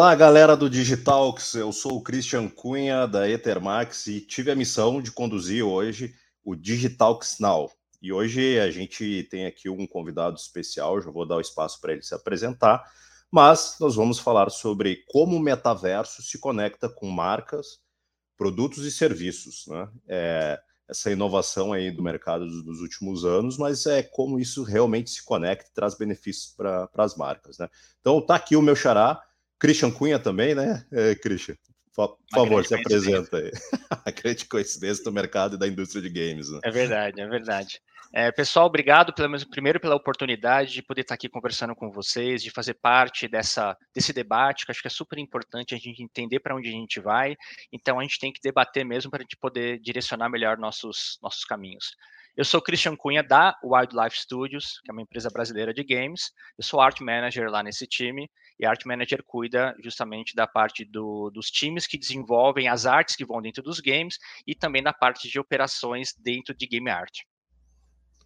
Olá, galera do Digitalks. Eu sou o Christian Cunha da Ethermax e tive a missão de conduzir hoje o Digitalks Now. E hoje a gente tem aqui um convidado especial, já vou dar o espaço para ele se apresentar, mas nós vamos falar sobre como o metaverso se conecta com marcas, produtos e serviços, né? É, essa inovação aí do mercado dos últimos anos, mas é como isso realmente se conecta e traz benefícios para as marcas, né? Então tá aqui o meu xará, Christian Cunha também, né, é, Christian? Por favor, se apresenta aí. A grande coincidência do mercado e da indústria de games. Né? É verdade, é verdade. É, pessoal, obrigado pelo, primeiro pela oportunidade de poder estar aqui conversando com vocês, de fazer parte dessa, desse debate, que acho que é super importante a gente entender para onde a gente vai. Então, a gente tem que debater mesmo para a gente poder direcionar melhor nossos, nossos caminhos. Eu sou Christian Cunha da Wildlife Studios, que é uma empresa brasileira de games. Eu sou art manager lá nesse time e art manager cuida justamente da parte do, dos times que desenvolvem as artes que vão dentro dos games e também da parte de operações dentro de game art.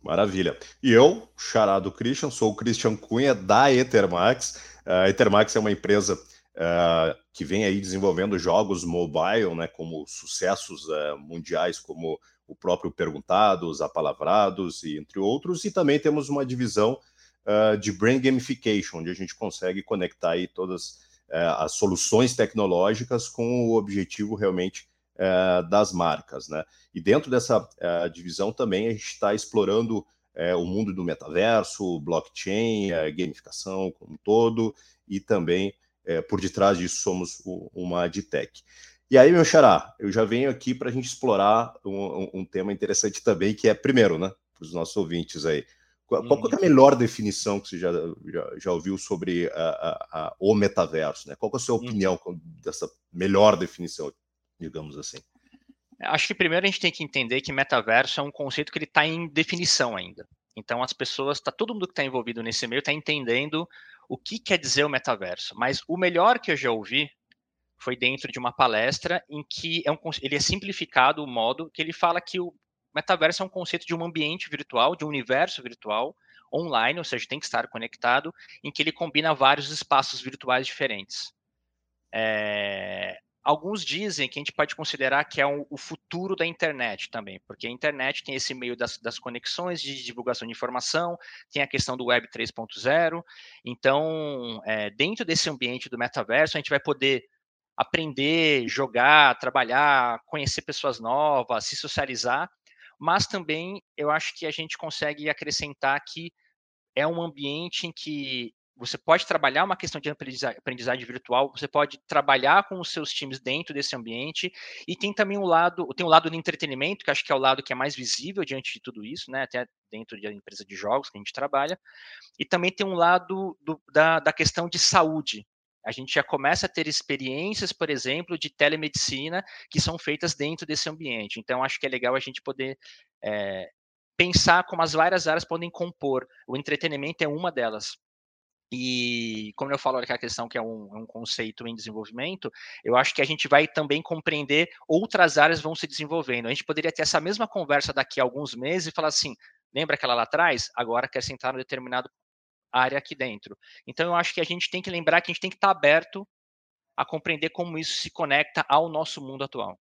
Maravilha. E eu, charado Christian, sou o Christian Cunha da Ethermax. A Ethermax é uma empresa uh, que vem aí desenvolvendo jogos mobile, né, como sucessos uh, mundiais como o próprio Perguntados, Apalavrados e entre outros, e também temos uma divisão uh, de Brain Gamification, onde a gente consegue conectar aí todas uh, as soluções tecnológicas com o objetivo realmente uh, das marcas, né? E dentro dessa divisão também a gente está explorando o mundo do metaverso, blockchain, gamificação como um todo, e também por detrás disso somos uma adtech. E aí, meu xará, eu já venho aqui para a gente explorar um, um, tema interessante também, que é, primeiro, né, para os nossos ouvintes aí, qual, qual é a uhum. melhor definição que você já, já, já ouviu sobre a, a, a, o metaverso? Né? Qual é a sua uhum. opinião dessa melhor definição, digamos assim? Acho que primeiro a gente tem que entender que metaverso é um conceito que ele está em definição ainda. Então as pessoas, tá, todo mundo que está envolvido nesse meio está entendendo o que quer dizer o metaverso. Mas o melhor que eu já ouvi foi dentro de uma palestra em que é um, ele é simplificado o modo que ele fala que o metaverso é um conceito de um ambiente virtual, de um universo virtual online, ou seja, tem que estar conectado, em que ele combina vários espaços virtuais diferentes. É, alguns dizem que a gente pode considerar que é um, o futuro da internet também, porque a internet tem esse meio das, das, conexões de divulgação de informação, tem a questão do Web 3.0. Então, é, dentro desse ambiente do metaverso, a gente vai poder aprender, jogar, trabalhar, conhecer pessoas novas, se socializar, mas também eu acho que a gente consegue acrescentar que é um ambiente em que você pode trabalhar uma questão de aprendizagem virtual, você pode trabalhar com os seus times dentro desse ambiente, e tem também um lado, tem um lado do entretenimento, que acho que é o lado que é mais visível diante de tudo isso, né? Até dentro da empresa de jogos que a gente trabalha, e também tem um lado do, da, da questão de saúde, a gente já começa a ter experiências, por exemplo, de telemedicina que são feitas dentro desse ambiente. Então, acho que é legal a gente poder é, pensar como as várias áreas podem compor. O entretenimento é uma delas. E como eu falo aquela questão que é um, é um, conceito em desenvolvimento, eu acho que a gente vai também compreender outras áreas vão se desenvolvendo. A gente poderia ter essa mesma conversa daqui a alguns meses e falar assim: lembra aquela lá atrás? Agora quer sentar no determinado área aqui dentro. Então, eu acho que a gente tem que lembrar que a gente tem que estar aberto a compreender como isso se conecta ao nosso mundo atual.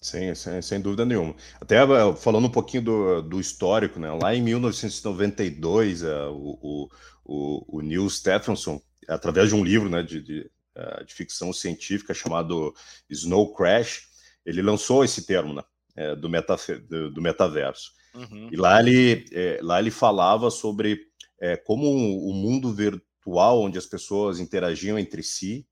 Sim, sem, sem dúvida nenhuma. Até eh, falando um pouquinho do, do histórico, né? lá em 1992, uh, eh, o, o, o Neil Stephenson, através de um livro né, de, de, uh, de ficção científica chamado Snow Crash, ele lançou esse termo né, do, do, do metaverso. Uhum. E lá ele, lá ele falava sobre é, como o mundo virtual, onde as pessoas interagiam entre si,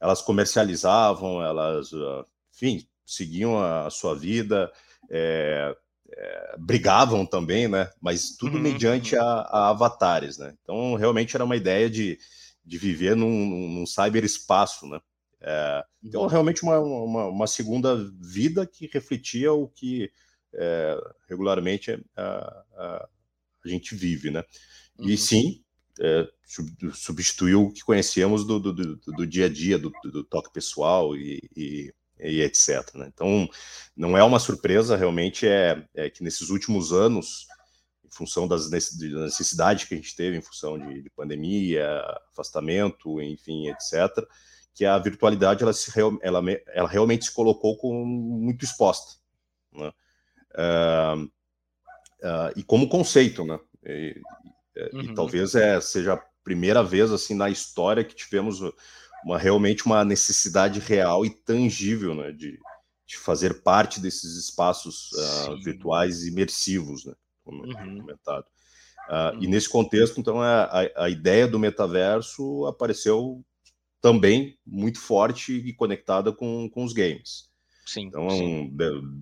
elas comercializavam, elas, ah, enfim, seguiam a, sua vida, é, é, brigavam também, né? Mas tudo uhum. mediante uhum. a, a, avatares, né? Então, realmente era uma ideia de, de viver num, num cyberespaço, né? É, então, uhum. realmente uma, uma, uma, segunda vida que refletia o que é, regularmente a, a, a, gente vive, né? E uhum. sim, é, substituiu o que conhecemos do, do, do, do dia a dia, do, toque pessoal e, e, e etc. Né? Então, não é uma surpresa, realmente é, é, que nesses últimos anos, em função das necessidades que a gente teve, em função de, de pandemia, afastamento, enfim, etc., que a virtualidade ela, se, ela, ela realmente se colocou como muito exposta. Né? Uh, uh, e como conceito, né? E, uhum. e talvez é, seja a primeira vez assim na história que tivemos uma, realmente uma necessidade real e tangível né, de, de fazer parte desses espaços uh, virtuais imersivos, né, como uhum. comentado. Uh, uhum. E nesse contexto, então, a, a, ideia do metaverso apareceu também muito forte e conectada com, com os games. Sim, então, sim.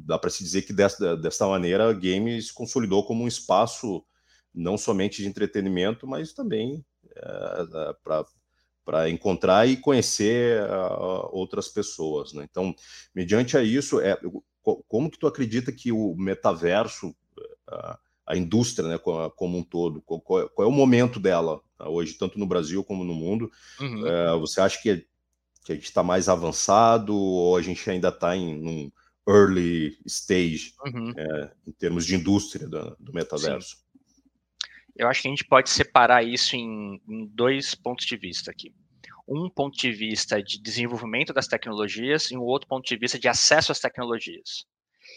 dá para se dizer que desta, desta maneira, game se consolidou como um espaço não somente de entretenimento, mas também é, para encontrar e conhecer uh, outras pessoas. Né? Então, mediante a isso, é, como que tu acredita que o metaverso, uh, a indústria né, como um todo, qual, qual, é o momento dela uh, hoje, tanto no Brasil como no mundo? Uhum. Uh, você acha que, que a gente está mais avançado ou a gente ainda está em um early stage uhum. uh, em termos de indústria do, do metaverso? Sim. Eu acho que a gente pode separar isso em, em dois pontos de vista aqui um ponto de vista de desenvolvimento das tecnologias e um outro ponto de vista de acesso às tecnologias.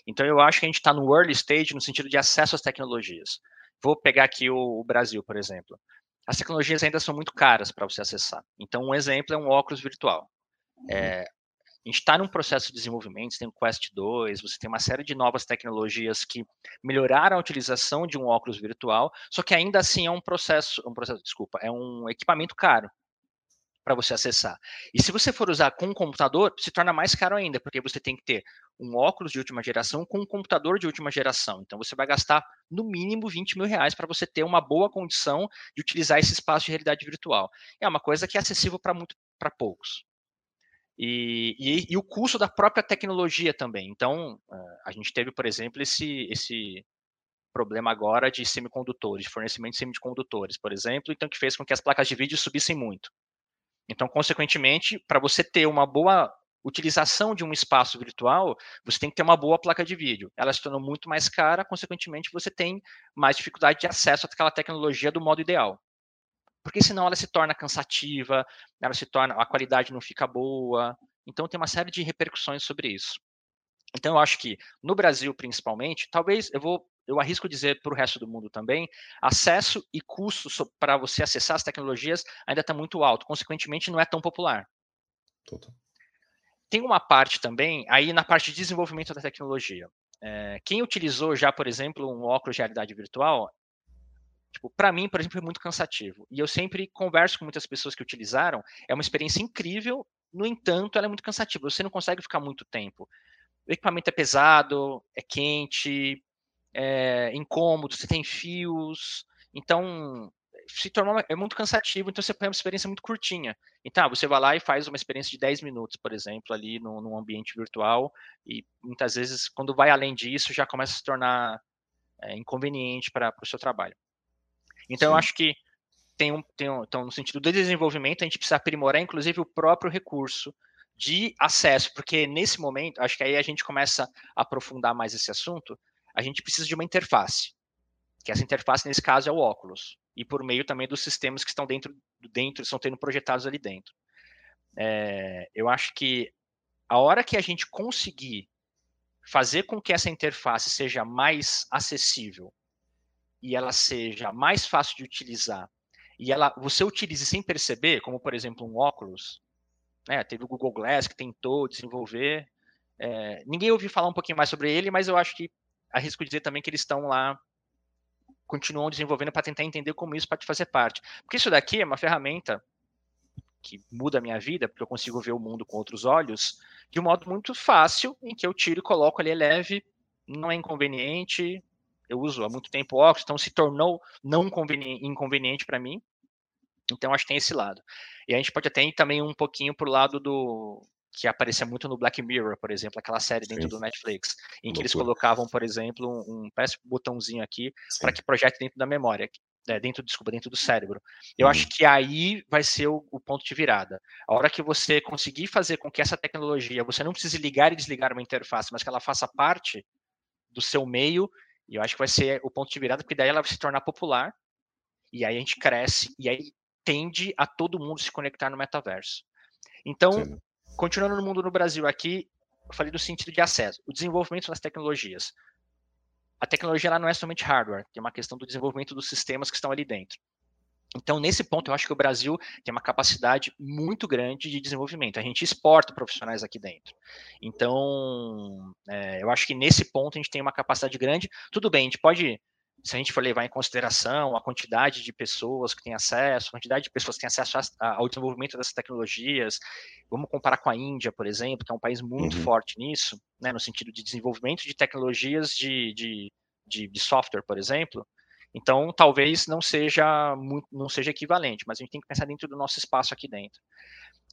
Então, eu acho que a gente está no early stage no sentido de acesso às tecnologias. Vou pegar aqui o, o Brasil, por exemplo. As tecnologias ainda são muito caras para você acessar. Então, um exemplo é um óculos virtual. É, a gente está num processo de desenvolvimento, você tem o Quest 2, você tem uma série de novas tecnologias que melhoraram a utilização de um óculos virtual, só que ainda assim é um processo, um processo, desculpa, é um equipamento caro para você acessar. E se você for usar com um computador, se torna mais caro ainda, porque você tem que ter um óculos de última geração com um computador de última geração. Então você vai gastar no mínimo 20 mil reais para você ter uma boa condição de utilizar esse espaço de realidade virtual. É uma coisa que é acessível para muito para poucos. E, e, e, o custo da própria tecnologia também. Então, eh, a gente teve, por exemplo, esse, esse problema agora de semicondutores, de fornecimento de semicondutores, por exemplo, então que fez com que as placas de vídeo subissem muito. Então, consequentemente, para você ter uma boa utilização de um espaço virtual, você tem que ter uma boa placa de vídeo. Ela se tornou muito mais cara, consequentemente, você tem mais dificuldade de acesso àquela tecnologia do modo ideal. Porque senão ela se torna cansativa, ela se torna, a qualidade não fica boa. Então tem uma série de repercussões sobre isso. Então eu acho que no Brasil principalmente, talvez eu vou eu arrisco dizer para o resto do mundo também, acesso e custo para você acessar as tecnologias ainda está muito alto, consequentemente não é tão popular. Total. Tem uma parte também, aí na parte de desenvolvimento da tecnologia. É, quem utilizou já, por exemplo, um óculos de realidade virtual, tipo, para mim, por exemplo, é muito cansativo. E eu sempre converso com muitas pessoas que utilizaram, é uma experiência incrível, no entanto, ela é muito cansativa, você não consegue ficar muito tempo. O equipamento é pesado, é quente, é incômodo, você tem fios, então se tornou é muito cansativo, então você põe uma experiência muito curtinha. Então, ah, você vai lá e faz uma experiência de 10 minutos, por exemplo, ali no, num ambiente virtual, e muitas vezes, quando vai além disso, já começa a se tornar é, inconveniente para o seu trabalho. Então, Sim. eu acho que tem um, tem um, então, no sentido do desenvolvimento, a gente precisa aprimorar, inclusive, o próprio recurso de acesso, porque nesse momento, acho que aí a gente começa a aprofundar mais esse assunto, a gente precisa de uma interface, que essa interface, nesse caso, é o óculos, e por meio também dos sistemas que estão dentro, dentro estão sendo projetados ali dentro. É, eu acho que a hora que a gente conseguir fazer com que essa interface seja mais acessível e ela seja mais fácil de utilizar e ela você utilize sem perceber, como por exemplo um óculos, né, teve o Google Glass que tentou desenvolver, é, ninguém ouviu falar um pouquinho mais sobre ele, mas eu acho que arrisco dizer também que eles estão lá, continuam desenvolvendo para tentar entender como isso pode fazer parte. Porque isso daqui é uma ferramenta que muda a minha vida, porque eu consigo ver o mundo com outros olhos, de um modo muito fácil, em que eu tiro e coloco ali, é leve, não é inconveniente, eu uso há muito tempo óculos, então se tornou não inconveniente para mim. Então acho que tem esse lado. E a gente pode até ir também um pouquinho para o lado do, que aparecia muito no Black Mirror, por exemplo, aquela série dentro Sim. do Netflix, em Loucura. que eles colocavam, por exemplo, um, um um botãozinho aqui para que projete dentro da memória, é, dentro, desculpa, dentro do cérebro. Eu acho uhum. que aí vai ser o, o, ponto de virada. A hora que você conseguir fazer com que essa tecnologia, você não precise ligar e desligar uma interface, mas que ela faça parte do seu meio, eu acho que vai ser o ponto de virada, porque daí ela vai se tornar popular, e aí a gente cresce, e aí tende a todo mundo se conectar no metaverso. Então, Sim. continuando no mundo no Brasil aqui, eu falei do sentido de acesso, o desenvolvimento das tecnologias. A tecnologia ela não é somente hardware, tem uma questão do desenvolvimento dos sistemas que estão ali dentro. Então, nesse ponto, eu acho que o Brasil tem uma capacidade muito grande de desenvolvimento. A gente exporta profissionais aqui dentro. Então, é, eu acho que nesse ponto a gente tem uma capacidade grande. Tudo bem, a gente pode, se a gente for levar em consideração a quantidade de pessoas que têm acesso, a quantidade de pessoas que têm acesso a, ao desenvolvimento dessas tecnologias, vamos comparar com a Índia, por exemplo, que é um país muito uhum. forte nisso, né, no sentido de desenvolvimento de tecnologias de, de, de, de software, por exemplo. Então, talvez não seja muito, não seja equivalente, mas a gente tem que pensar dentro do nosso espaço aqui dentro.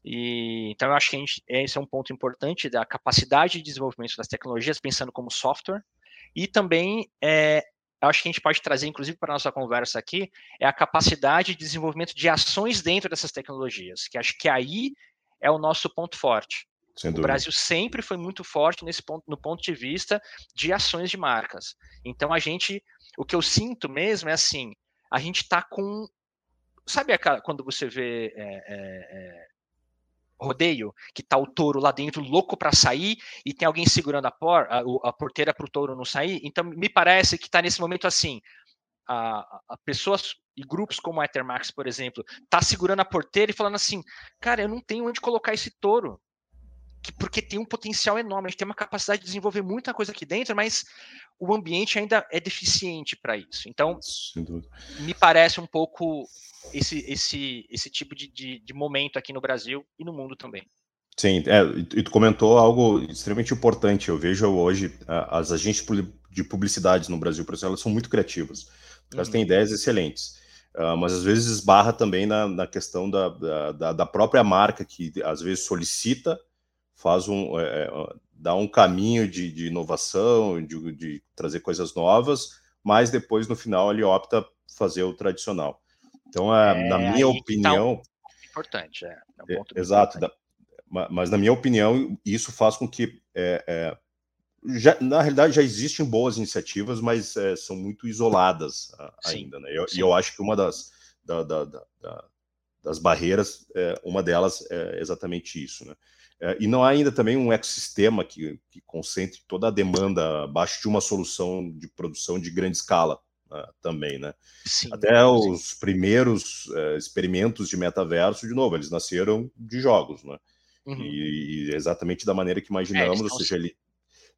E, então, eu acho que gente, esse é um ponto importante da capacidade de desenvolvimento das tecnologias, pensando como software, e também é, acho que a gente pode trazer, inclusive, para a nossa conversa aqui, é a capacidade de desenvolvimento de ações dentro dessas tecnologias, que acho que aí é o nosso ponto forte. O Brasil sempre foi muito forte nesse ponto, no ponto de vista de ações de marcas. Então a gente o que eu sinto mesmo é assim, a gente está com. Sabe quando você vê é, é, é, rodeio, que tá o touro lá dentro louco para sair e tem alguém segurando a, por, a, a porteira para o touro não sair? Então, me parece que está nesse momento assim. A, a, pessoas e grupos como a Ethermax, por exemplo, tá segurando a porteira e falando assim, cara, eu não tenho onde colocar esse touro que, porque tem um potencial enorme, a gente tem uma capacidade de desenvolver muita coisa aqui dentro, mas o ambiente ainda é deficiente para isso. Então, me parece um pouco esse, esse, esse tipo de, de, de, momento aqui no Brasil e no mundo também. Sim, é, e tu comentou algo extremamente importante. Eu vejo hoje as agências de publicidade no Brasil, por exemplo, elas são muito criativas. Elas uhum. têm ideias excelentes. Uh, mas às vezes esbarra também na, na questão da, da, da, própria marca, que às vezes solicita faz um é, é dá um caminho de, de inovação, de, de, trazer coisas novas, mas depois no final ele opta fazer o tradicional. Então, é, é na minha opinião, tá um importante, é, é um exato. Da, mas na minha opinião isso faz com que já, na realidade já existem boas iniciativas, mas são muito isoladas ainda, sim, né? E eu acho que uma das da, da, da, das barreiras, uma delas é exatamente isso, né? É, e não há ainda também um ecossistema que, que concentre toda a demanda abaixo de uma solução de produção de grande escala né, também, né? Sim, Até sim. os primeiros é, experimentos de metaverso, de novo, eles nasceram de jogos, né? Uhum. E, e, exatamente da maneira que imaginamos, é, ou seja, ele,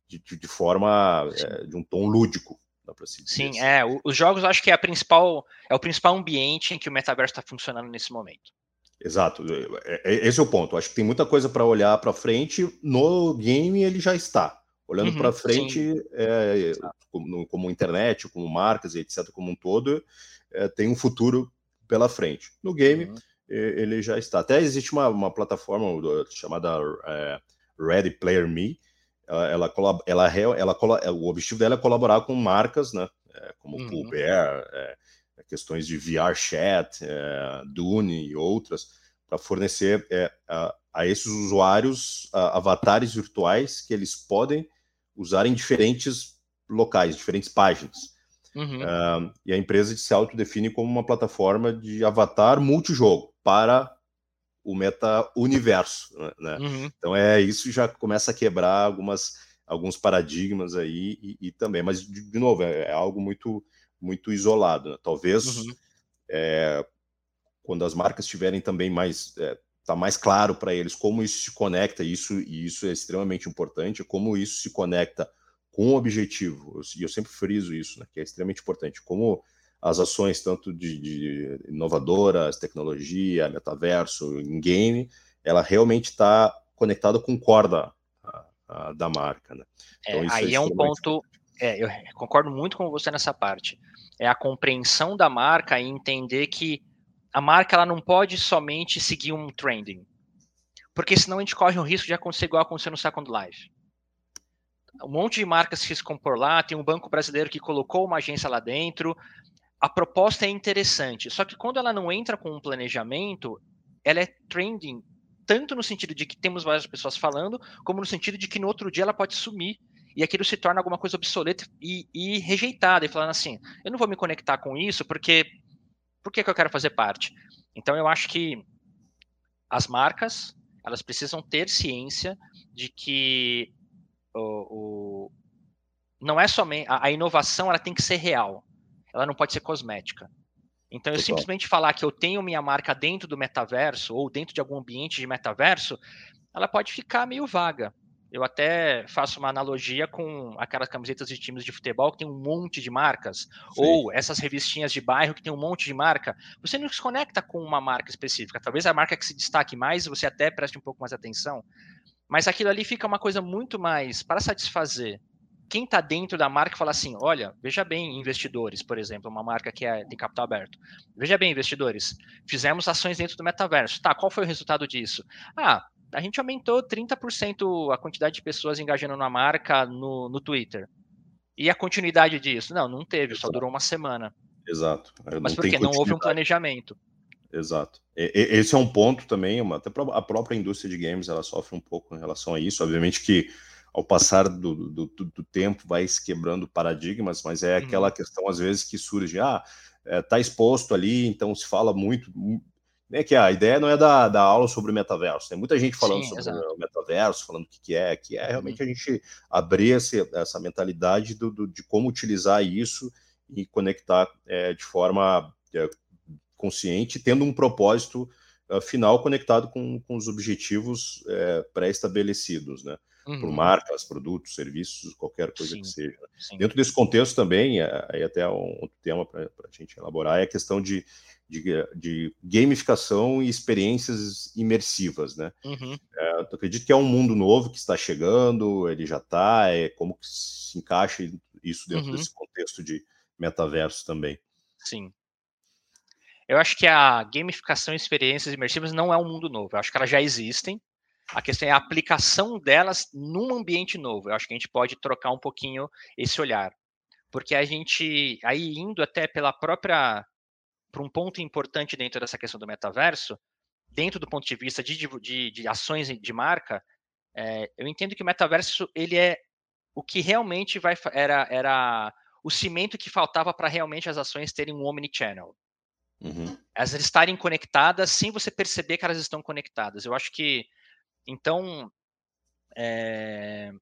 de, de forma é, de um tom lúdico, Sim, assim. é. Os jogos acho que é a principal, é o principal ambiente em que o metaverso está funcionando nesse momento. Exato, é, é, esse é o ponto. Acho que tem muita coisa para olhar para frente. No game ele já está. Olhando uhum, para frente, é, como, como, internet, como marcas e etc., como um todo, é, tem um futuro pela frente. No game, uhum. ele já está. Até existe uma, uma plataforma chamada é, Ready Player Me. Ela, ela, ela, ela, o objetivo dela é colaborar com marcas, né? É, como uhum. Pool Bear, questões de VR Chat, é, Dune e outras, para fornecer é, a, a, esses usuários a, avatares virtuais que eles podem usar em diferentes locais, diferentes páginas. Uhum. Uh, e a empresa se autodefine como uma plataforma de avatar multijogo para o meta-universo. Né? Uhum. Então é isso já começa a quebrar algumas, alguns paradigmas aí e, e também, mas de, de novo, é, é, algo muito muito isolado. Né? Talvez uhum. é, quando as marcas tiverem também mais é, tá mais claro para eles como isso se conecta, isso e isso é extremamente importante, como isso se conecta com o objetivo. E eu, sempre friso isso, né, que é extremamente importante. Como as ações tanto de, de inovadoras, tecnologia, metaverso, em game, ela realmente está conectada com corda a, a, da marca. Né? Então, é, aí é, é um ponto é, eu concordo muito com você nessa parte. É a compreensão da marca e entender que a marca ela não pode somente seguir um trending. Porque senão a gente corre o risco de acontecer igual aconteceu no Second Life. Um monte de marcas se compor lá, tem um banco brasileiro que colocou uma agência lá dentro. A proposta é interessante, só que quando ela não entra com um planejamento, ela é trending, tanto no sentido de que temos várias pessoas falando, como no sentido de que no outro dia ela pode sumir e aquilo se torna alguma coisa obsoleta e, e rejeitada, e falando assim, eu não vou me conectar com isso porque por que, que eu quero fazer parte? Então eu acho que as marcas elas precisam ter ciência de que o, o não é somente a, a, inovação, ela tem que ser real. Ela não pode ser cosmética. Então, eu simplesmente falar que eu tenho minha marca dentro do metaverso ou dentro de algum ambiente de metaverso, ela pode ficar meio vaga. Eu até faço uma analogia com aquelas camisetas de times de futebol que tem um monte de marcas, Sim. ou essas revistinhas de bairro que tem um monte de marca. Você não se conecta com uma marca específica. Talvez a marca que se destaque mais, você até preste um pouco mais atenção. Mas aquilo ali fica uma coisa muito mais para satisfazer quem está dentro da marca fala assim: olha, veja bem, investidores, por exemplo, uma marca que é, tem capital aberto. Veja bem, investidores, fizemos ações dentro do metaverso. Tá, qual foi o resultado disso? Ah, a gente aumentou 30% a quantidade de pessoas engajando na marca no, no Twitter. E a continuidade disso? Não, não teve, Exato. só durou uma semana. Exato. Mas por quê? Não houve um planejamento. Exato. esse é um ponto também, uma, até a própria indústria de games ela sofre um pouco em relação a isso. Obviamente que ao passar do, do, do tempo vai se quebrando paradigmas, mas é aquela uhum. questão às vezes que surge, ah, é, tá exposto ali, então se fala muito, né, que a ideia não é da, da aula sobre o metaverso. Tem muita gente falando Sim, sobre exato. o metaverso, falando o que, que é, que é realmente uhum. a gente abrir esse, essa mentalidade do, do, de como utilizar isso e conectar é, de forma é, consciente, tendo um propósito uh, final conectado com, com os objetivos é, pré-estabelecidos, né? Uhum. Por marcas, produtos, serviços, qualquer coisa sim, que seja. Sim. Dentro desse contexto também, é, aí até um outro tema para a gente elaborar, é a questão de de, de gamificação e experiências imersivas, né? Uhum. É, eu acredito que é um mundo novo que está chegando, ele já está, é como que se encaixa isso dentro uhum. desse contexto de metaverso também. Sim. Eu acho que a gamificação e experiências imersivas não é um mundo novo, eu acho que elas já existem, a questão é a aplicação delas num ambiente novo. Eu acho que a gente pode trocar um pouquinho esse olhar. Porque a gente, aí indo até pela própria para um ponto importante dentro dessa questão do metaverso, dentro do ponto de vista de, de, de ações de marca, é, eu entendo que o metaverso ele é o que realmente vai era, era o cimento que faltava para realmente as ações terem um omnichannel. Uhum. Elas estarem conectadas sem você perceber que elas estão conectadas. Eu acho que, então, é,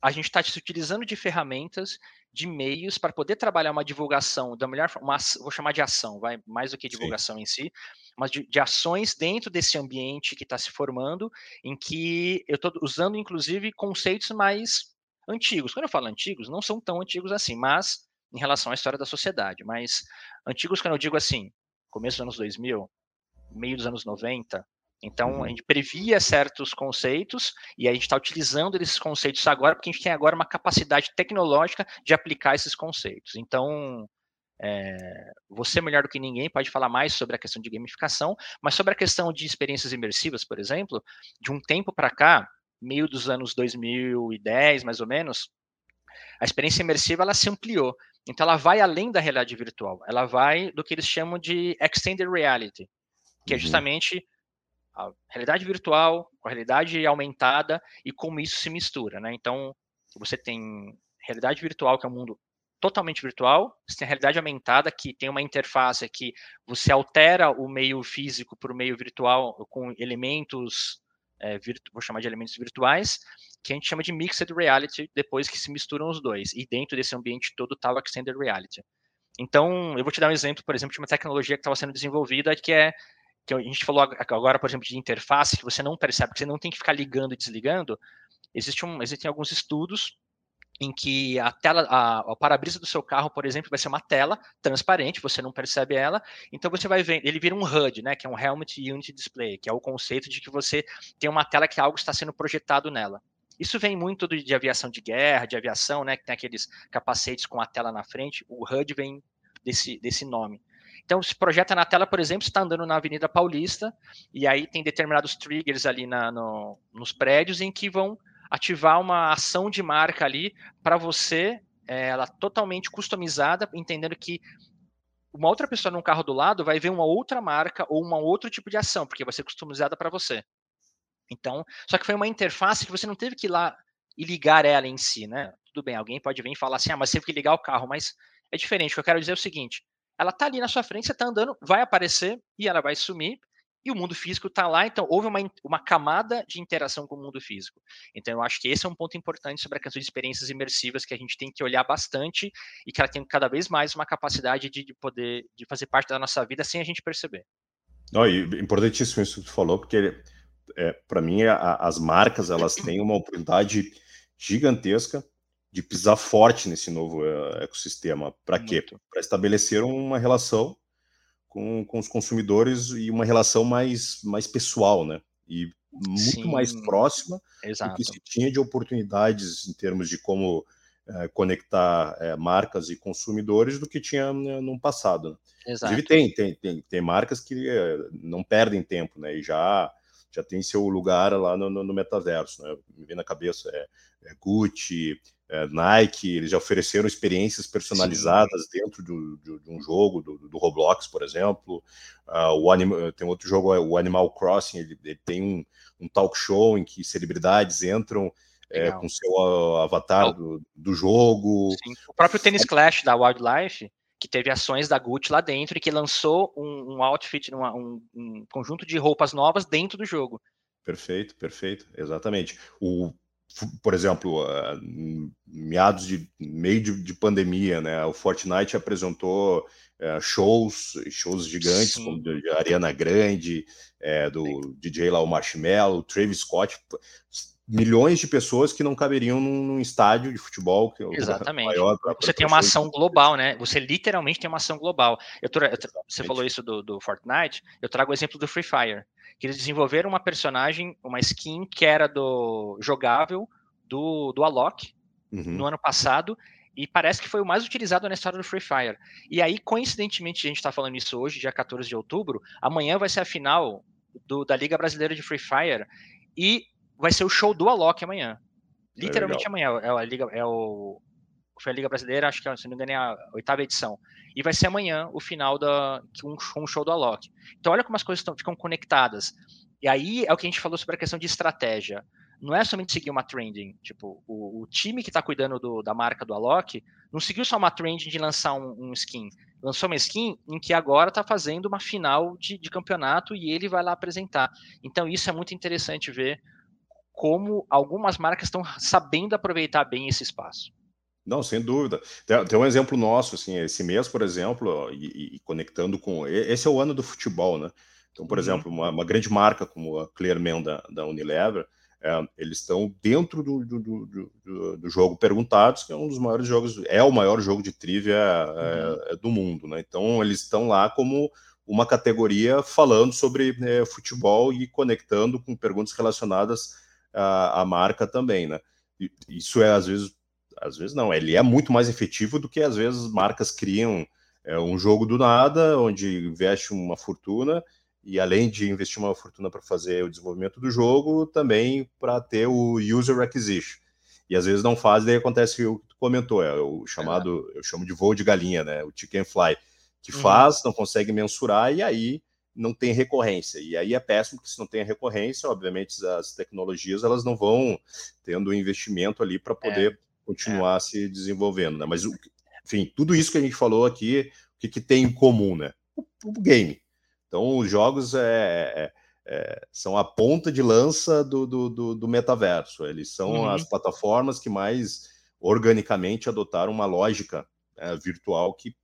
a gente está se utilizando de ferramentas, de meios para poder trabalhar uma divulgação da melhor forma, vou chamar de ação, vai mais do que divulgação Sim. em si, mas de, de, ações dentro desse ambiente que está se formando, em que eu estou usando inclusive conceitos mais antigos. Quando eu falo antigos, não são tão antigos assim, mas em relação à história da sociedade, mas antigos quando eu digo assim, começo dos anos 2000, meio dos anos 90, então, a uhum. gente previa certos conceitos e a gente está utilizando esses conceitos agora, porque a gente tem agora uma capacidade tecnológica de aplicar esses conceitos. Então, é, você melhor do que ninguém pode falar mais sobre a questão de gamificação, mas sobre a questão de experiências imersivas, por exemplo, de um tempo para cá, meio dos anos 2010, mais ou menos, a experiência imersiva ela se ampliou. Então, ela vai além da realidade virtual. Ela vai do que eles chamam de extended reality, que é uhum. é justamente a realidade virtual com a realidade aumentada e como isso se mistura, né? Então, você tem realidade virtual, que é um mundo totalmente virtual, você tem a realidade aumentada, que tem uma interface que você altera o meio físico para o meio virtual com elementos, é, vou chamar de elementos virtuais, que a gente chama de mixed reality, depois que se misturam os dois. E dentro desse ambiente todo está o extended reality. Então, eu vou te dar um exemplo, por exemplo, de uma tecnologia que estava sendo desenvolvida, que é que a gente falou agora, por exemplo, de interface, que você não percebe, que você não tem que ficar ligando e desligando, existe um, existem alguns estudos em que a tela, a, a para-brisa do seu carro, por exemplo, vai ser uma tela transparente, você não percebe ela, então você vai ver, ele vira um HUD, né, que é um Helmet Unity Display, que é o conceito de que você tem uma tela que algo está sendo projetado nela. Isso vem muito de, de aviação de guerra, de aviação, né, que tem aqueles capacetes com a tela na frente, o HUD vem desse, desse nome. Então, se projeta na tela, por exemplo, está andando na Avenida Paulista, e aí tem determinados triggers ali na, no, nos prédios em que vão ativar uma ação de marca ali para você, é, ela totalmente customizada, entendendo que uma outra pessoa num carro do lado vai ver uma outra marca ou um outro tipo de ação, porque vai ser customizada para você. Então, só que foi uma interface que você não teve que ir lá e ligar ela em si, né? Tudo bem, alguém pode vir e falar assim, ah, mas teve que ligar o carro, mas é diferente. O que eu quero dizer é o seguinte: ela tá ali na sua frente, você tá andando, vai aparecer e ela vai sumir. e o mundo físico está lá, então houve uma, uma camada de interação com o mundo físico. Então eu acho que esse é um ponto importante sobre a questão de experiências imersivas que a gente tem que olhar bastante e que ela tem cada vez mais uma capacidade de, de poder de fazer parte da nossa vida sem a gente perceber. Não, e importantíssimo isso que tu falou, porque é, para mim a, as marcas elas têm uma oportunidade gigantesca de pisar forte nesse novo uh, ecossistema. Para quê? Para estabelecer uma relação com, com os consumidores e uma relação mais, mais pessoal, né? E muito Sim, mais próxima exato. do que se tinha de oportunidades em termos de como é, conectar é, marcas e consumidores do que tinha né, no passado. Né? Inclusive tem, tem, tem, tem marcas que é, não perdem tempo, né? E já já tem seu lugar lá no, no, no metaverso, né? Me vem na cabeça é, é Gucci, é, Nike, eles já ofereceram experiências personalizadas Sim. dentro do, de, de, um jogo, do, do, Roblox, por exemplo. Uh, o anima, tem outro jogo, é o Animal Crossing, ele, ele tem um, um, talk show em que celebridades entram é, com seu avatar do, do, jogo. Sim. O próprio Tennis Clash da Wildlife, que teve ações da Gucci lá dentro e que lançou um, um outfit, uma, um, um conjunto de roupas novas dentro do jogo. Perfeito, perfeito, exatamente. O por exemplo, uh, meados de meio de, de, pandemia, né? O Fortnite apresentou uh, shows, shows gigantes, Sim. como de Ariana Grande, é, do Sim. DJ lá o Marshmello, Travis Scott, milhões de pessoas que não caberiam num, num estádio de futebol. Que é Exatamente. Maior pra, pra você tem uma ação global, né? Você literalmente tem uma ação global. Eu tra... Você falou isso do, do Fortnite, eu trago o exemplo do Free Fire que eles desenvolveram uma personagem, uma skin que era do jogável do, do Alok uhum. no ano passado, e parece que foi o mais utilizado na história do Free Fire. E aí, coincidentemente, a gente está falando isso hoje, dia 14 de outubro, amanhã vai ser a final do, da Liga Brasileira de Free Fire, e vai ser o show do Alok amanhã. É Literalmente é amanhã. É a Liga, é o, foi a Liga Brasileira, acho que se não me engano é a oitava edição. E vai ser amanhã o final da um, show do Alok. Então olha como as coisas tão, ficam conectadas. E aí é o que a gente falou sobre a questão de estratégia. Não é somente seguir uma trending. Tipo, o, o time que está cuidando do, da marca do Alok não seguiu só uma trending de lançar um, um skin. Lançou uma skin em que agora está fazendo uma final de, de campeonato e ele vai lá apresentar. Então isso é muito interessante ver como algumas marcas estão sabendo aproveitar bem esse espaço. Não, sem dúvida. Tem, tem, um exemplo nosso, assim, esse mês, por exemplo, e, e, conectando com. Esse é o ano do futebol, né? Então, por uhum. exemplo, uma, uma, grande marca como a Clearman da, da Unilever, é, eles estão dentro do, do, do, do, jogo Perguntados, que é um dos maiores jogos, é o maior jogo de trivia é, uhum. é, do mundo, né? Então, eles estão lá como uma categoria falando sobre é, futebol e conectando com perguntas relacionadas à, à marca também, né? Isso é, às vezes, às vezes não, ele é muito mais efetivo do que às vezes marcas criam é, um jogo do nada, onde investe uma fortuna e além de investir uma fortuna para fazer o desenvolvimento do jogo, também para ter o user acquisition. E às vezes não faz, daí acontece o que tu comentou, é o chamado, é. eu chamo de voo de galinha, né? O chicken fly, que uhum. faz, não consegue mensurar e aí não tem recorrência. E aí é péssimo, porque se não tem recorrência, obviamente as tecnologias elas não vão tendo investimento ali para poder é continuar é. se desenvolvendo, né? Mas, enfim, tudo isso que a gente falou aqui, o que, que tem em comum, né? O, o game. Então, os jogos é, é, é, são a ponta de lança do, do, do, do metaverso. Eles são uhum. as plataformas que mais organicamente adotaram uma lógica né, virtual que,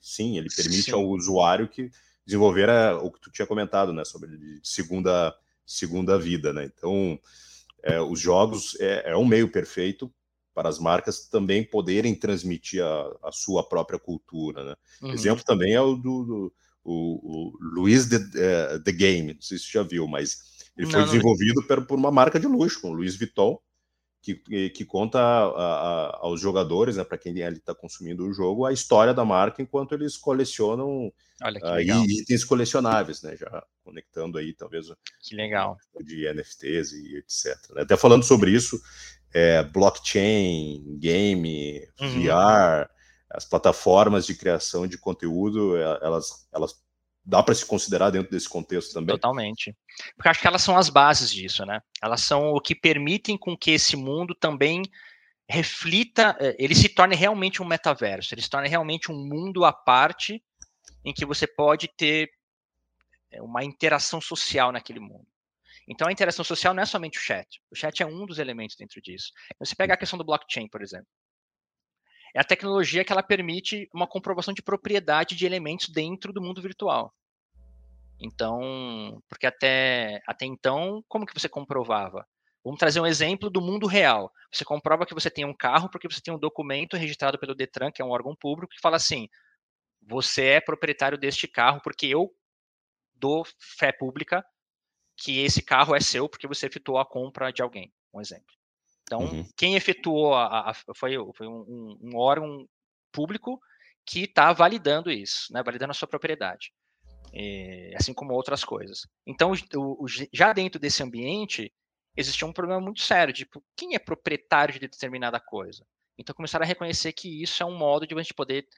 sim, ele permite sim. ao usuário que desenvolver a, o que tu tinha comentado, né? Sobre segunda, segunda vida, né? Então, é, os jogos é, é um meio perfeito para as marcas também poderem transmitir a, a sua própria cultura. Né? Uhum. Exemplo também é o do, do o, o Luiz the, uh, the Game, não sei se você já viu, mas ele não, foi desenvolvido por, por, uma marca de luxo, o Luiz Vuitton, que, que conta a, a, aos jogadores, né, para quem está consumindo o jogo, a história da marca enquanto eles colecionam uh, itens colecionáveis, né, já conectando aí talvez que legal de NFTs e etc. Né? Até falando sobre isso, é, blockchain, game, uhum. VR, as plataformas de criação de conteúdo, é, elas, elas dá para se considerar dentro desse contexto também. Totalmente. Porque acho que elas são as bases disso, né? Elas são o que permitem com que esse mundo também reflita, é, ele se torne realmente um metaverso, ele se torne realmente um mundo à parte em que você pode ter é, uma interação social naquele mundo. Então a interação social não é somente o chat. O chat é um dos elementos dentro disso. Então, você pega a questão do blockchain, por exemplo. É a tecnologia que ela permite uma comprovação de propriedade de elementos dentro do mundo virtual. Então, porque até, até então, como que você comprovava? Vamos trazer um exemplo do mundo real. Você comprova que você tem um carro porque você tem um documento registrado pelo Detran, que é um órgão público, que fala assim: você é proprietário deste carro porque eu dou fé pública que esse carro é seu porque você efetuou a compra de alguém. Um exemplo. Então, uhum. quem efetuou a, a, foi, foi um, um, órgão público que está validando isso, né, validando a sua propriedade, e, assim como outras coisas. Então, o, o, já dentro desse ambiente, existia um problema muito sério, tipo, quem é proprietário de determinada coisa? Então começaram a reconhecer que isso é um modo de a gente poder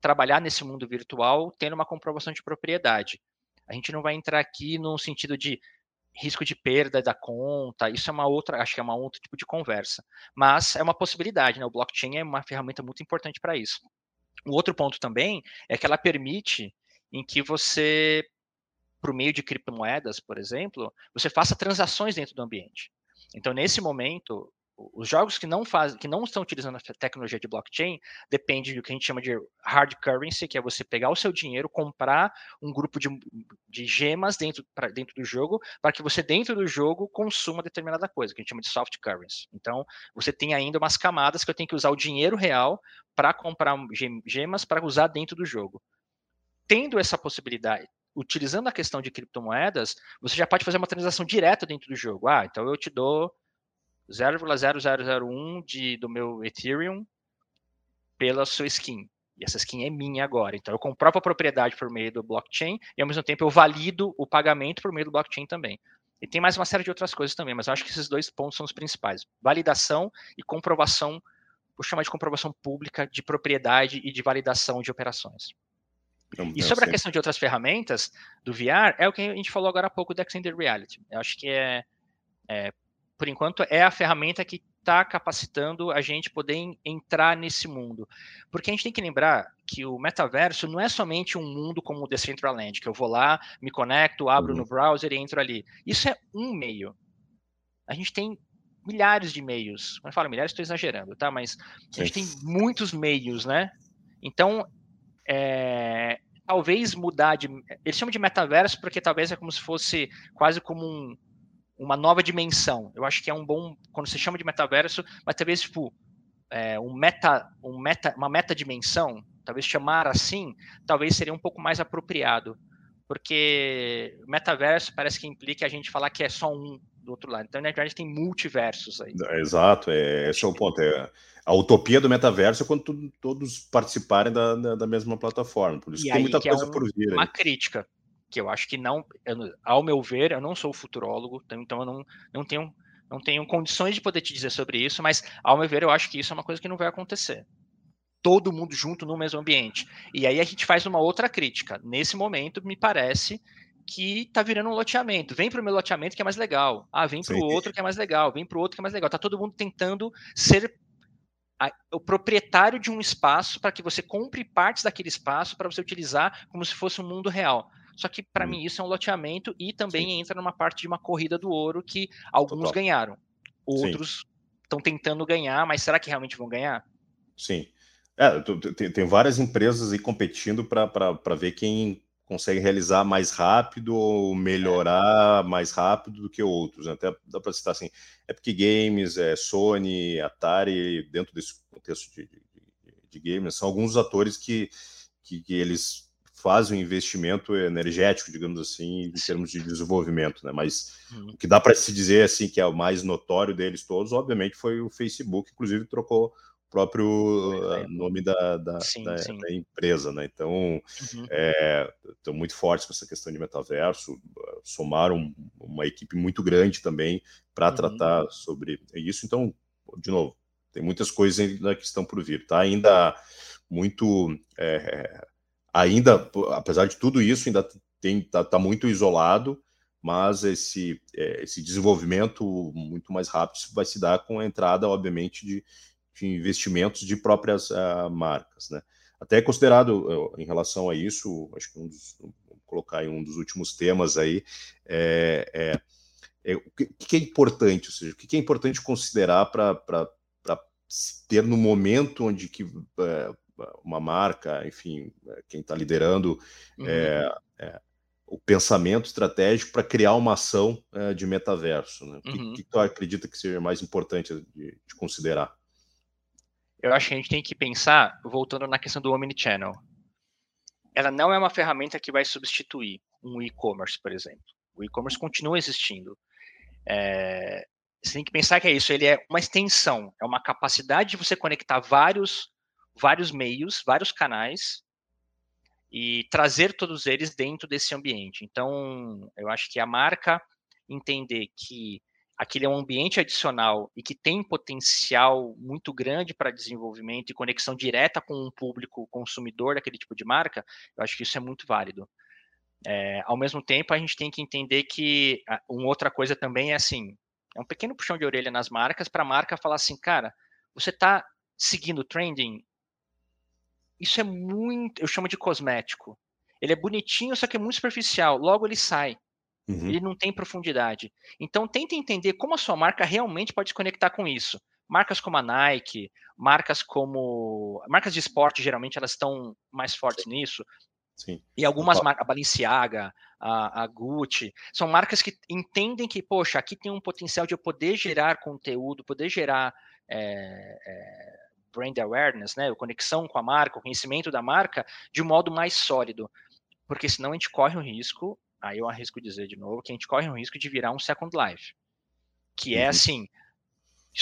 trabalhar nesse mundo virtual tendo uma comprovação de propriedade. A gente não vai entrar aqui no sentido de risco de perda da conta, isso é uma outra, acho que é uma outro tipo de conversa. Mas é uma possibilidade, né? O blockchain é uma ferramenta muito importante para isso. O outro ponto também é que ela permite em que você por meio de criptomoedas, por exemplo, você faça transações dentro do ambiente. Então, nesse momento, os jogos que não fazem, que não estão utilizando a tecnologia de blockchain, depende do que a gente chama de hard currency, que é você pegar o seu dinheiro, comprar um grupo de, de gemas dentro, pra, dentro do jogo, para que você dentro do jogo consuma determinada coisa, que a gente chama de soft currency. Então, você tem ainda umas camadas que eu tenho que usar o dinheiro real para comprar gemas para usar dentro do jogo. Tendo essa possibilidade, utilizando a questão de criptomoedas, você já pode fazer uma transação direta dentro do jogo. Ah, então eu te dou 0,0001 de, do meu Ethereum pela sua skin. E essa skin é minha agora. Então eu compro a propriedade por meio do blockchain e ao mesmo tempo eu valido o pagamento por meio do blockchain também. E tem mais uma série de outras coisas também, mas eu acho que esses dois pontos são os principais: validação e comprovação, vou chamar de comprovação pública de propriedade e de validação de operações. Não, e sobre a questão de outras ferramentas do VR, é o que a gente falou agora há pouco do Extended Reality. Eu acho que é, é por enquanto, é a ferramenta que está capacitando a gente poder entrar nesse mundo. Porque a gente tem que lembrar que o metaverso não é somente um mundo como o Decentraland, que eu vou lá, me conecto, abro uhum. no browser e entro ali. Isso é um meio. A gente tem milhares de meios. Quando eu falo milhares, estou exagerando, tá? Mas a gente tem muitos meios, né? Então, é, talvez mudar de. Eles chamam de metaverso porque talvez é como se fosse quase como um, uma nova dimensão. Eu acho que é um bom. Quando você chama de metaverso, mas talvez, tipo, é, um meta, um meta, uma metadimensão, talvez chamar assim, talvez seria um pouco mais apropriado. Porque metaverso parece que implica a gente falar que é só um do outro lado. Então, na verdade, tem multiversos aí. Exato, é, esse é o ponto. É, a utopia do metaverso é quando tu, todos participarem da, da, da, mesma plataforma. Por isso e tem muita é coisa é um, por vir. Uma aí. crítica, que eu acho que não, eu, ao meu ver, eu não sou futurólogo, então, então eu não, não tenho não tenho condições de poder te dizer sobre isso, mas ao meu ver, eu acho que isso é uma coisa que não vai acontecer. Todo mundo junto no mesmo ambiente. E aí a gente faz uma outra crítica. Nesse momento, me parece que tá virando um loteamento. Vem para o meu loteamento que é mais legal. Ah, vem para o outro que é mais legal. Vem para o outro que é mais legal. Tá todo mundo tentando ser a, o proprietário de um espaço para que você compre partes daquele espaço para você utilizar como se fosse um mundo real. Só que para hum. mim isso é um loteamento e também Sim. entra numa parte de uma corrida do ouro que alguns Total. ganharam, outros estão tentando ganhar, mas será que realmente vão ganhar? Sim. É, tem, tem várias empresas aí competindo para ver quem consegue realizar mais rápido ou melhorar mais rápido do que outros. Né? Até dá para citar assim, Epic Games, é, Sony, Atari, dentro desse contexto de, de, de games, são alguns atores que, que, que, eles fazem um investimento energético, digamos assim, em termos de desenvolvimento, né? Mas uhum. o que dá para se dizer assim que é o mais notório deles todos, obviamente, foi o Facebook, inclusive trocou próprio é. nome da, da, sim, da, sim. da, empresa, né? Então, uhum. estão é, muito fortes com essa questão de metaverso, somaram uma equipe muito grande também para uhum. tratar sobre isso. Então, de novo, tem muitas coisas ainda que estão por vir, tá? Ainda muito, é, ainda, apesar de tudo isso, ainda tem tá, muito isolado, mas esse, é, esse desenvolvimento muito mais rápido vai se dar com a entrada, obviamente, de de investimentos de próprias uh, marcas, né? Até considerado uh, em relação a isso, acho que um dos colocar em um dos últimos temas aí, é, é, é o que, que, é importante, ou seja, o que, é importante considerar para ter no momento onde que é, uma marca, enfim, quem está liderando uhum. é, é, o pensamento estratégico para criar uma ação é, de metaverso. Né? O uhum. que, que tu acredita que seja mais importante de, de, considerar? Eu acho que a gente tem que pensar, voltando na questão do Omnichannel, ela não é uma ferramenta que vai substituir um e-commerce, por exemplo. O e-commerce continua existindo. É, você tem que pensar que é isso, ele é uma extensão, é uma capacidade de você conectar vários, vários meios, vários canais e trazer todos eles dentro desse ambiente. Então, eu acho que a marca entender que aquele é um ambiente adicional e que tem potencial muito grande para desenvolvimento e conexão direta com um público consumidor daquele tipo de marca, eu acho que isso é muito válido. É, ao mesmo tempo, a gente tem que entender que uma outra coisa também é assim, é um pequeno puxão de orelha nas marcas para a marca falar assim, cara, você está seguindo trending? Isso é muito, eu chamo de cosmético. Ele é bonitinho, só que é muito superficial. Logo ele sai. Uhum. Ele não tem profundidade. Então tenta entender como a sua marca realmente pode se conectar com isso. Marcas como a Nike, marcas como marcas de esporte geralmente elas estão mais fortes nisso. Sim. E algumas marcas, a Balenciaga, a, a, Gucci, são marcas que entendem que, poxa, aqui tem um potencial de eu poder gerar conteúdo, poder gerar é, é, brand awareness, né, conexão com a marca, o conhecimento da marca, de um modo mais sólido. Porque senão a gente corre o risco aí eu arrisco dizer de novo que a gente corre o risco de virar um Second Life. Que é uhum. assim,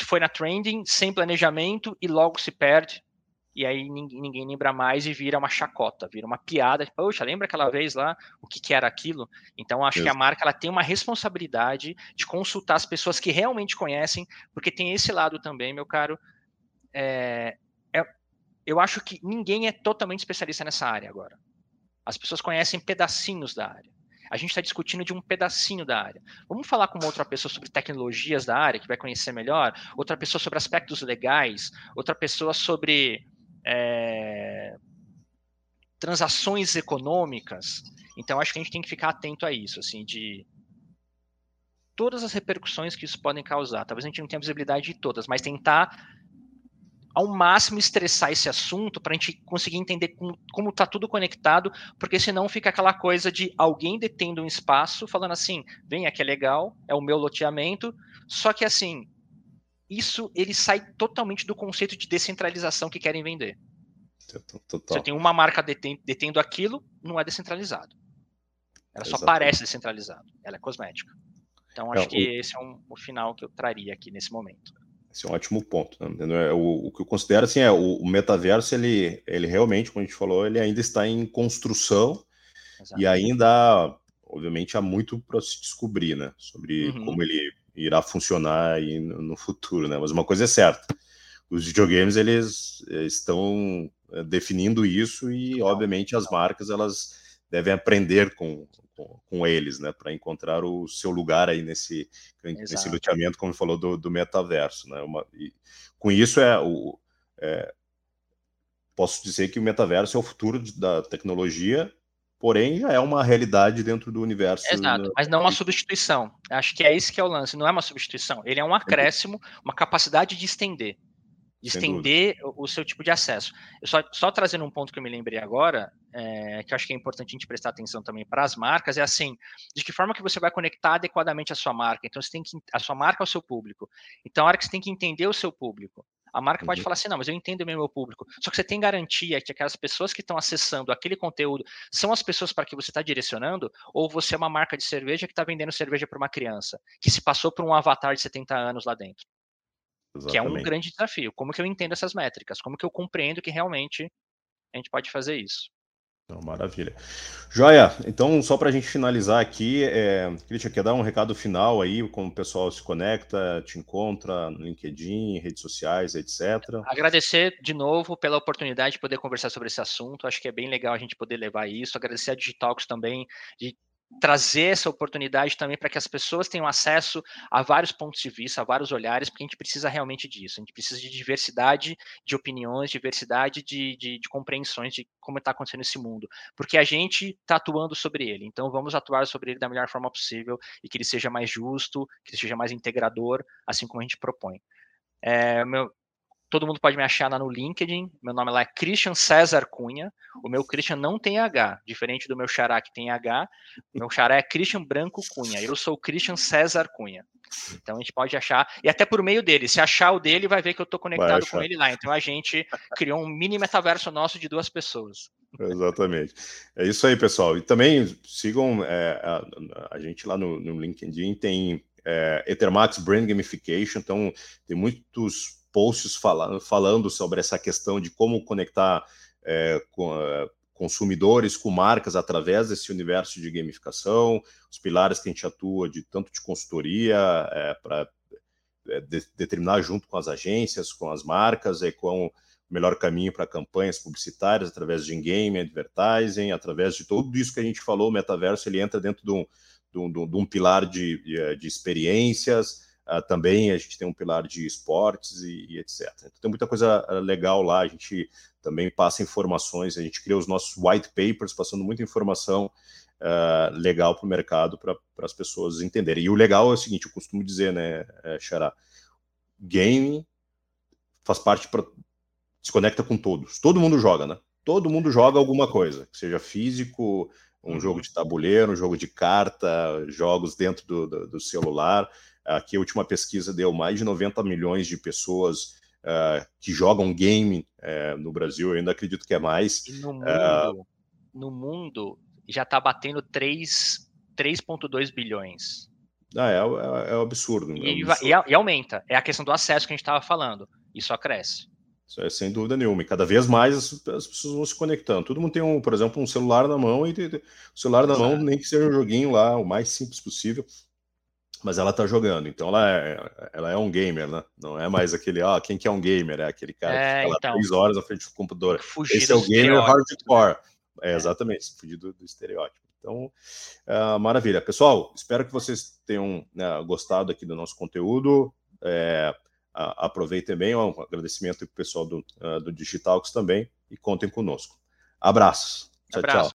foi na trending, sem planejamento e logo se perde. E aí ninguém, ninguém, lembra mais e vira uma chacota, vira uma piada. Poxa, lembra aquela vez lá o que, que era aquilo? Então acho que a marca ela tem uma responsabilidade de consultar as pessoas que realmente conhecem, porque tem esse lado também, meu caro. É, é, eu acho que ninguém é totalmente especialista nessa área agora. As pessoas conhecem pedacinhos da área. A gente está discutindo de um pedacinho da área. Vamos falar com outra pessoa sobre tecnologias da área, que vai conhecer melhor, outra pessoa sobre aspectos legais, outra pessoa sobre é, transações econômicas. Então, acho que a gente tem que ficar atento a isso, assim, de todas as repercussões que isso podem causar. Talvez a gente não tenha visibilidade de todas, mas tentar ao máximo estressar esse assunto para a gente conseguir entender como está tudo conectado, porque senão fica aquela coisa de alguém detendo um espaço, falando assim, vem aqui é legal, é o meu loteamento, só que assim, isso ele sai totalmente do conceito de descentralização que querem vender. Total. Você tem uma marca detendo aquilo, não é descentralizado. Ela só parece descentralizado. Ela é cosmética. Então acho que esse é um, o final que eu traria aqui nesse momento. Esse é um ótimo ponto. Né? O, o, que eu considero assim é o, o, metaverso, ele, ele realmente, como a gente falou, ele ainda está em construção Exato. e ainda, obviamente, há muito para se descobrir, né? Sobre uhum. como ele irá funcionar aí no, no, futuro, né? Mas uma coisa é certa, os videogames eles eh, estão eh, definindo isso e, obviamente, as marcas elas devem aprender com, com, com eles, né, para encontrar o seu lugar aí nesse, nesse luteamento, como falou, do, do metaverso. Né, uma, e, com isso, é, o, é, posso dizer que o metaverso é o futuro da tecnologia, porém já é uma realidade dentro do universo. Exato, mas não uma substituição. Acho que é isso que é o lance, não é uma substituição, ele é um acréscimo, uma capacidade de estender de estender o, o seu tipo de acesso. Eu só, só trazendo um ponto que eu me lembrei agora, é, que eu acho que é importante a gente prestar atenção também para as marcas, é assim, de que forma que você vai conectar adequadamente a sua marca. Então, você tem que, a sua marca ao seu público. Então, a hora que você tem que entender o seu público. A marca pode uhum. falar assim, não, mas eu entendo o meu público. Só que você tem garantia que aquelas pessoas que estão acessando aquele conteúdo são as pessoas para que você está direcionando, ou você é uma marca de cerveja que está vendendo cerveja para uma criança, que se passou por um avatar de 70 anos lá dentro. Exatamente. Que é um grande desafio. Como que eu entendo essas métricas? Como que eu compreendo que realmente a gente pode fazer isso? Não, maravilha. Joia, então só para a gente finalizar aqui, é, Christian, quer dar um recado final aí, como o pessoal se conecta, te encontra no LinkedIn, redes sociais, etc. Agradecer de novo pela oportunidade de poder conversar sobre esse assunto, acho que é bem legal a gente poder levar isso, agradecer a Digitalks também de trazer essa oportunidade também para que as pessoas tenham acesso a vários pontos de vista, a vários olhares, porque a gente precisa realmente disso. A gente precisa de diversidade de opiniões, diversidade de, de, de compreensões de como está acontecendo esse mundo, porque a gente está atuando sobre ele. Então, vamos atuar sobre ele da melhor forma possível e que ele seja mais justo, que ele seja mais integrador, assim como a gente propõe. É, meu, Todo mundo pode me achar lá no LinkedIn. Meu nome lá é Christian César Cunha. O meu Christian não tem H, diferente do meu xará que tem H. Meu xará é Christian Branco Cunha. Eu sou Christian César Cunha. Então a gente pode achar, e até por meio dele. Se achar o dele, vai ver que eu estou conectado com ele lá. Então a gente criou um mini metaverso nosso de duas pessoas. Exatamente. É isso aí, pessoal. E também sigam é, a, a, gente lá no, no LinkedIn, tem é, Ethermax Brand Gamification, então tem muitos posts falando, falando sobre essa questão de como conectar é, com, é, consumidores com marcas através desse universo de gamificação, os pilares que a gente atua de tanto de consultoria é, para é, de, determinar junto com as agências, com as marcas, e com o melhor caminho para campanhas publicitárias através de in-game, advertising, através de tudo isso que a gente falou, o metaverso ele entra dentro de um, de um, de um pilar de, de, de experiências, Uh, também a gente tem um pilar de esportes e, e, etc. Então, tem muita coisa ah, legal lá, a gente também passa informações, a gente cria os nossos white papers, passando muita informação uh, legal para o mercado, para as pessoas entenderem. E o legal é o seguinte, eu costumo dizer, né, eh, Xará, game faz parte para... se conecta com todos, todo mundo joga, né? Todo mundo joga alguma coisa, seja físico, um uhum. jogo de tabuleiro, um jogo de carta, jogos dentro do, do, do celular, Aqui a última pesquisa deu mais de 90 milhões de pessoas uh, que jogam game uh, no Brasil, eu ainda acredito que é mais. E no mundo, uh, no mundo já está batendo 3,2 bilhões. Ah, é, é, é um absurdo. E, é um absurdo. E, aumenta. É a questão do acesso que a gente estava falando. E só cresce. Isso é sem dúvida nenhuma. E cada vez mais as, as, pessoas vão se conectando. Todo mundo tem, um, por exemplo, um celular na mão e o celular na mão, nem que seja um joguinho lá, o mais simples possível mas ela tá jogando, então ela é, ela é um gamer, né? Não é mais aquele, ó, ah, quem que é um gamer? É aquele cara é, que fica então, três horas na frente do computador. Esse é o gamer hardcore. É, exatamente, fugir do, do, estereótipo. Então, uh, maravilha. Pessoal, espero que vocês tenham né, gostado aqui do nosso conteúdo. É, aproveitem bem, um agradecimento para o pessoal do, uh, do Digitalx também e contem conosco. Abraços. Tchau, Abraço. tchau.